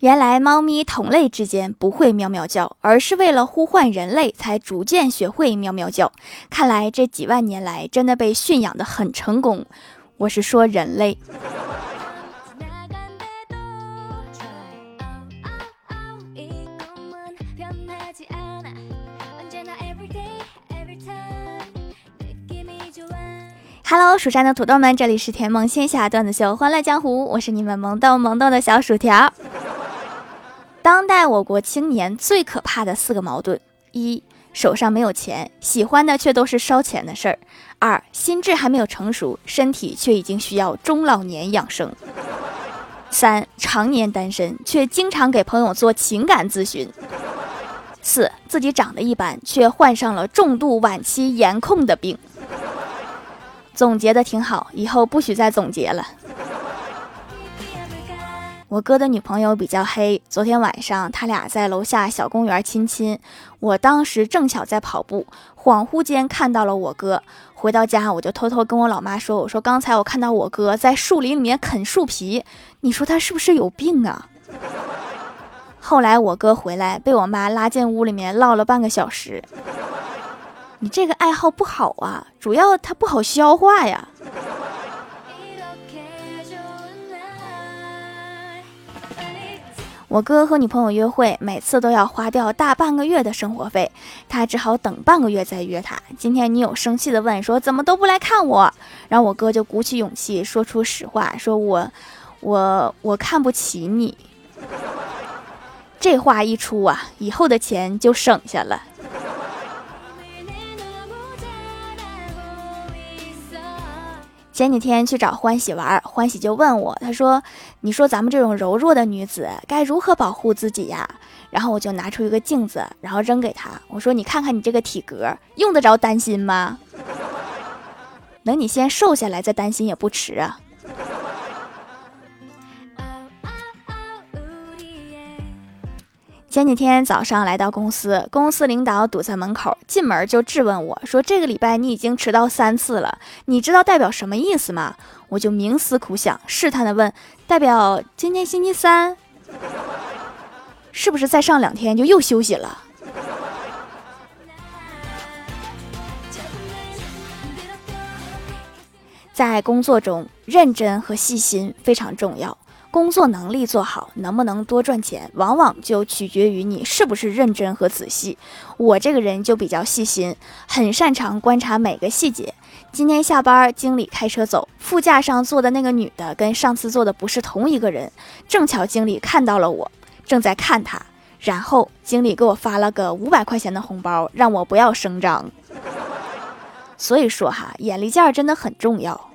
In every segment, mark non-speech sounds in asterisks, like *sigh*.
原来猫咪同类之间不会喵喵叫，而是为了呼唤人类才逐渐学会喵喵叫。看来这几万年来真的被驯养的很成功。我是说人类。Hello，蜀山的土豆们，这里是甜萌仙侠段子秀《欢乐江湖》，我是你们萌逗萌逗的小薯条。当代我国青年最可怕的四个矛盾：一、手上没有钱，喜欢的却都是烧钱的事儿；二、心智还没有成熟，身体却已经需要中老年养生；三、常年单身，却经常给朋友做情感咨询；四、自己长得一般，却患上了重度晚期颜控的病。总结的挺好，以后不许再总结了。我哥的女朋友比较黑，昨天晚上他俩在楼下小公园亲亲，我当时正巧在跑步，恍惚间看到了我哥。回到家，我就偷偷跟我老妈说：“我说刚才我看到我哥在树林里面啃树皮，你说他是不是有病啊？”后来我哥回来，被我妈拉进屋里面唠了半个小时。你这个爱好不好啊，主要它不好消化呀。我哥和女朋友约会，每次都要花掉大半个月的生活费，他只好等半个月再约她。今天女友生气的问说：“怎么都不来看我？”然后我哥就鼓起勇气说出实话：“说我，我，我看不起你。”这话一出啊，以后的钱就省下了。前几天去找欢喜玩，欢喜就问我，他说：“你说咱们这种柔弱的女子该如何保护自己呀？”然后我就拿出一个镜子，然后扔给他，我说：“你看看你这个体格，用得着担心吗？*laughs* 等你先瘦下来再担心也不迟啊。”前几天早上来到公司，公司领导堵在门口，进门就质问我说：“这个礼拜你已经迟到三次了，你知道代表什么意思吗？”我就冥思苦想，试探的问：“代表今天星期三，是不是再上两天就又休息了？”在工作中，认真和细心非常重要。工作能力做好，能不能多赚钱，往往就取决于你是不是认真和仔细。我这个人就比较细心，很擅长观察每个细节。今天下班，经理开车走，副驾上坐的那个女的跟上次坐的不是同一个人。正巧经理看到了我，正在看她，然后经理给我发了个五百块钱的红包，让我不要声张。所以说哈，眼力劲儿真的很重要。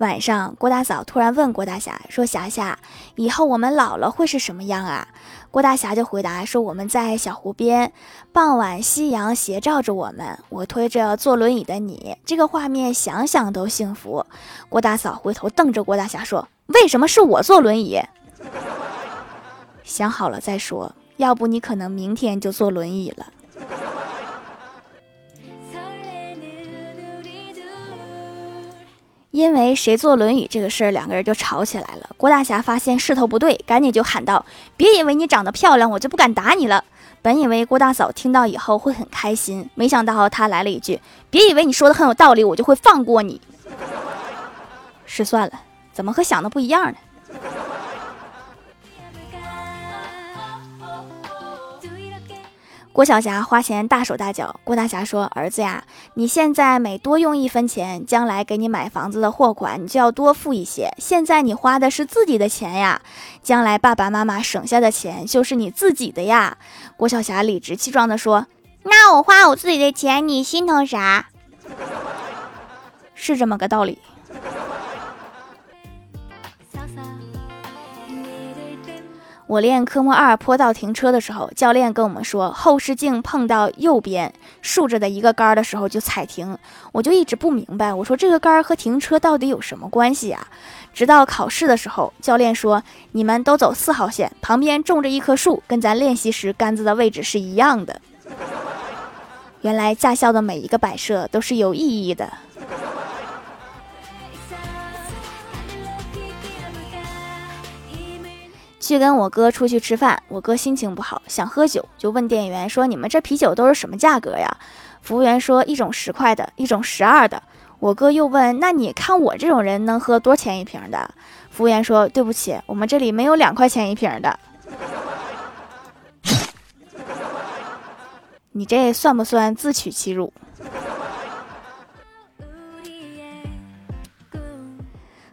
晚上，郭大嫂突然问郭大侠说：“霞霞，以后我们老了会是什么样啊？”郭大侠就回答说：“我们在小湖边，傍晚夕阳斜照着我们，我推着坐轮椅的你，这个画面想想都幸福。”郭大嫂回头瞪着郭大侠说：“为什么是我坐轮椅？想好了再说，要不你可能明天就坐轮椅了。”因为谁坐轮椅这个事儿，两个人就吵起来了。郭大侠发现势头不对，赶紧就喊道：“别以为你长得漂亮，我就不敢打你了。”本以为郭大嫂听到以后会很开心，没想到她来了一句：“别以为你说的很有道理，我就会放过你。”失算了，怎么和想的不一样呢？郭晓霞花钱大手大脚。郭大侠说：“儿子呀，你现在每多用一分钱，将来给你买房子的货款你就要多付一些。现在你花的是自己的钱呀，将来爸爸妈妈省下的钱就是你自己的呀。”郭晓霞理直气壮地说：“那我花我自己的钱，你心疼啥？是这么个道理。”我练科目二坡道停车的时候，教练跟我们说，后视镜碰到右边竖着的一个杆的时候就踩停。我就一直不明白，我说这个杆和停车到底有什么关系啊？直到考试的时候，教练说你们都走四号线，旁边种着一棵树，跟咱练习时杆子的位置是一样的。原来驾校的每一个摆设都是有意义的。去跟我哥出去吃饭，我哥心情不好，想喝酒，就问店员说：“你们这啤酒都是什么价格呀？”服务员说：“一种十块的，一种十二的。”我哥又问：“那你看我这种人能喝多少钱一瓶的？”服务员说：“对不起，我们这里没有两块钱一瓶的。”你这算不算自取其辱？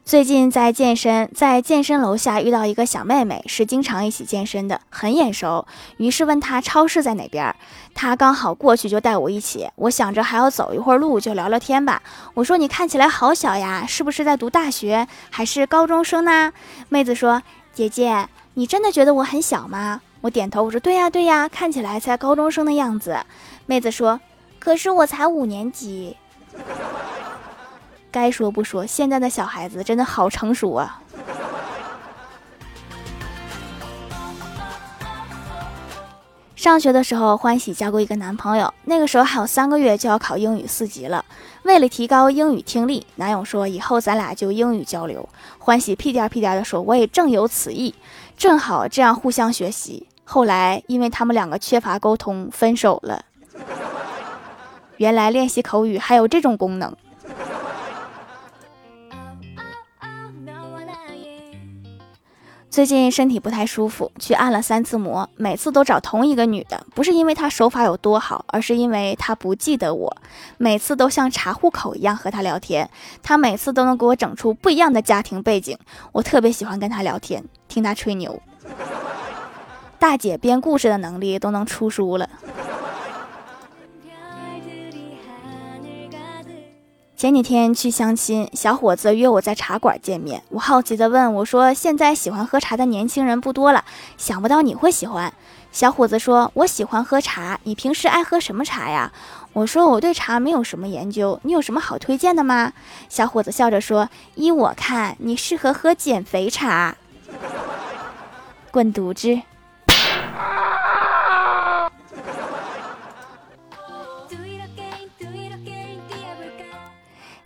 最近在健身，在健身楼下遇到一个小妹妹，是经常一起健身的，很眼熟。于是问她超市在哪边，她刚好过去就带我一起。我想着还要走一会儿路，就聊聊天吧。我说你看起来好小呀，是不是在读大学还是高中生呢？妹子说：“姐姐，你真的觉得我很小吗？”我点头，我说：“对呀对呀，看起来才高中生的样子。”妹子说：“可是我才五年级。”该说不说，现在的小孩子真的好成熟啊！上学的时候，欢喜交过一个男朋友，那个时候还有三个月就要考英语四级了。为了提高英语听力，男友说以后咱俩就英语交流。欢喜屁颠屁颠的说：“我也正有此意，正好这样互相学习。”后来因为他们两个缺乏沟通，分手了。原来练习口语还有这种功能。最近身体不太舒服，去按了三次摩，每次都找同一个女的，不是因为她手法有多好，而是因为她不记得我，每次都像查户口一样和她聊天，她每次都能给我整出不一样的家庭背景，我特别喜欢跟她聊天，听她吹牛，*laughs* 大姐编故事的能力都能出书了。前几天去相亲，小伙子约我在茶馆见面。我好奇地问我说：“现在喜欢喝茶的年轻人不多了，想不到你会喜欢。”小伙子说：“我喜欢喝茶，你平时爱喝什么茶呀？”我说：“我对茶没有什么研究，你有什么好推荐的吗？”小伙子笑着说：“依我看，你适合喝减肥茶。*laughs* ”滚犊子！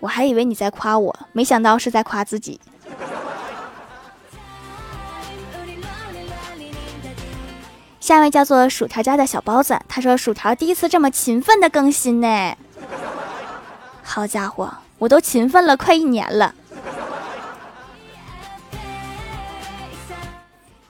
我还以为你在夸我，没想到是在夸自己。下一位叫做薯条家的小包子，他说：“薯条第一次这么勤奋的更新呢，好家伙，我都勤奋了快一年了。”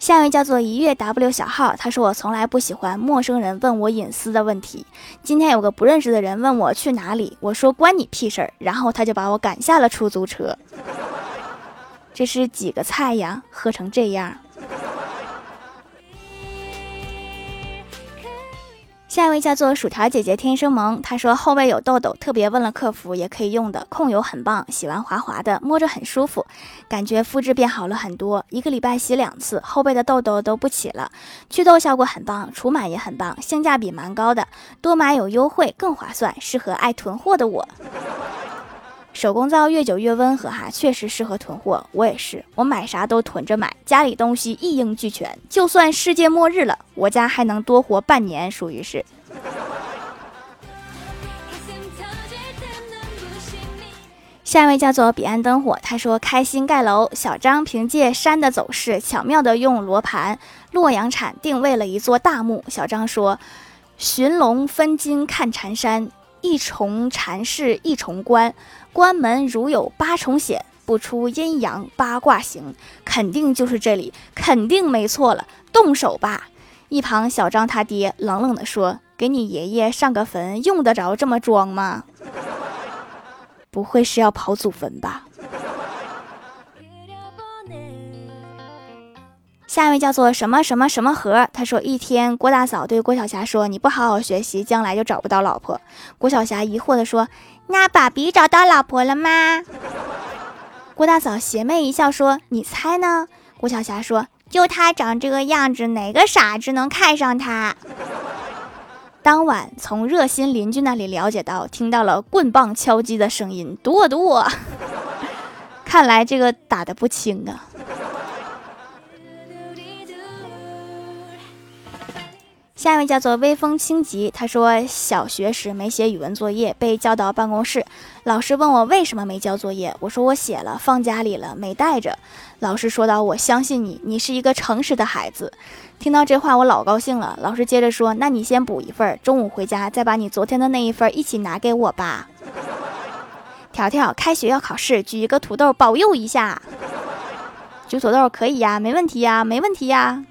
下一位叫做一月 W 小号，他说我从来不喜欢陌生人问我隐私的问题。今天有个不认识的人问我去哪里，我说关你屁事儿，然后他就把我赶下了出租车。*laughs* 这是几个菜呀？喝成这样。下一位叫做薯条姐姐天生萌，她说后背有痘痘，特别问了客服也可以用的控油很棒，洗完滑滑的，摸着很舒服，感觉肤质变好了很多，一个礼拜洗两次，后背的痘痘都不起了，祛痘效果很棒，除螨也很棒，性价比蛮高的，多买有优惠更划算，适合爱囤货的我。手工皂越久越温和哈，确实适合囤货。我也是，我买啥都囤着买，家里东西一应俱全，就算世界末日了，我家还能多活半年，属于是。下一位叫做彼岸灯火，他说开心盖楼。小张凭借山的走势，巧妙的用罗盘洛阳铲定位了一座大墓。小张说：“寻龙分金看缠山。”一重禅室一重关，关门如有八重险，不出阴阳八卦形，肯定就是这里，肯定没错了，动手吧！一旁小张他爹冷冷地说：“给你爷爷上个坟，用得着这么装吗？不会是要刨祖坟吧？”下一位叫做什么什么什么和，他说一天，郭大嫂对郭晓霞说：“你不好好学习，将来就找不到老婆。”郭晓霞疑惑地说：“那爸比找到老婆了吗？” *laughs* 郭大嫂邪魅一笑说：“你猜呢？”郭晓霞说：“就他长这个样子，哪个傻子能看上他？”当晚从热心邻居那里了解到，听到了棍棒敲击的声音，剁剁。*laughs* 看来这个打的不轻啊。下一位叫做微风轻疾，他说小学时没写语文作业，被叫到办公室，老师问我为什么没交作业，我说我写了，放家里了，没带着。老师说道：“我相信你，你是一个诚实的孩子。”听到这话，我老高兴了。老师接着说：“那你先补一份，中午回家再把你昨天的那一份一起拿给我吧。”条条，开学要考试，举一个土豆保佑一下。举土豆可以呀，没问题呀，没问题呀。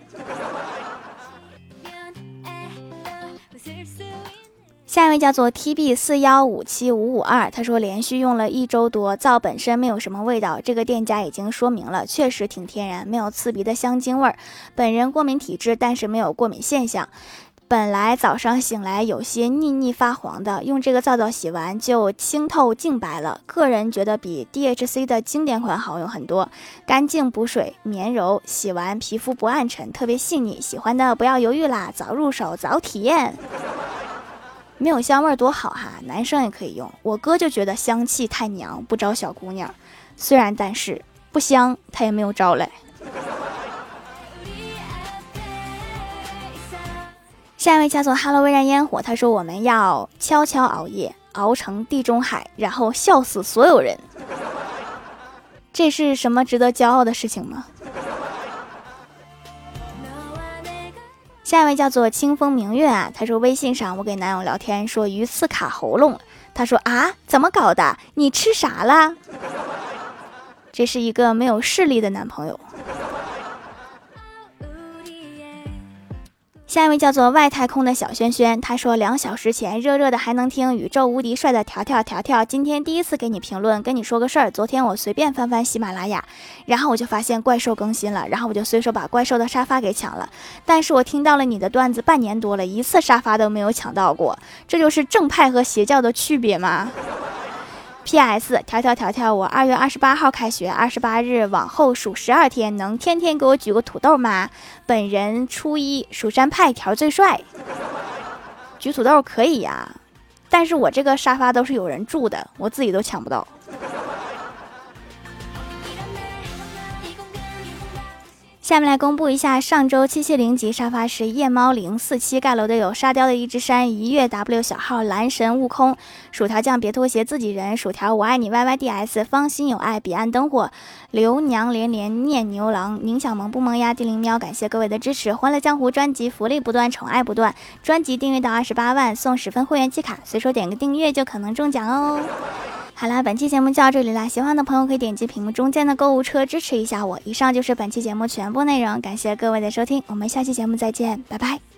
下一位叫做 T B 四幺五七五五二，他说连续用了一周多，皂本身没有什么味道，这个店家已经说明了，确实挺天然，没有刺鼻的香精味儿。本人过敏体质，但是没有过敏现象。本来早上醒来有些腻腻发黄的，用这个皂皂洗完就清透净白了。个人觉得比 D H C 的经典款好用很多，干净补水，绵柔，洗完皮肤不暗沉，特别细腻。喜欢的不要犹豫啦，早入手早体验。没有香味多好哈，男生也可以用。我哥就觉得香气太娘，不招小姑娘。虽然但是不香，他也没有招来。下一位叫做 Hello 微燃烟火，他说我们要悄悄熬夜，熬成地中海，然后笑死所有人。这是什么值得骄傲的事情吗？下一位叫做清风明月啊，他说微信上我给男友聊天说鱼刺卡喉咙，他说啊怎么搞的？你吃啥了？这是一个没有视力的男朋友。下一位叫做外太空的小轩轩，他说两小时前热热的还能听宇宙无敌帅的条条条条，今天第一次给你评论，跟你说个事儿。昨天我随便翻翻喜马拉雅，*laughs* 然后我就发现怪兽更新了，然后我就随手把怪兽的沙发给抢了。但是我听到了你的段子半年多了，一次沙发都没有抢到过，这就是正派和邪教的区别吗？P.S. 条条条条，我二月二十八号开学，二十八日往后数十二天，能天天给我举个土豆吗？本人初一，蜀山派条最帅，举土豆可以呀，但是我这个沙发都是有人住的，我自己都抢不到。下面来公布一下，上周七七零级沙发是夜猫零四七盖楼的有沙雕的一只山、一月 W 小号、蓝神悟空、薯条酱别拖鞋、自己人、薯条我爱你 YYDS、芳心有爱、彼岸灯火、刘娘连连念牛郎、宁小萌不萌呀、地灵喵，感谢各位的支持！欢乐江湖专辑福利不断，宠爱不断，专辑订阅到二十八万送十分会员季卡，随手点个订阅就可能中奖哦。好啦，本期节目就到这里啦！喜欢的朋友可以点击屏幕中间的购物车支持一下我。以上就是本期节目全部内容，感谢各位的收听，我们下期节目再见，拜拜。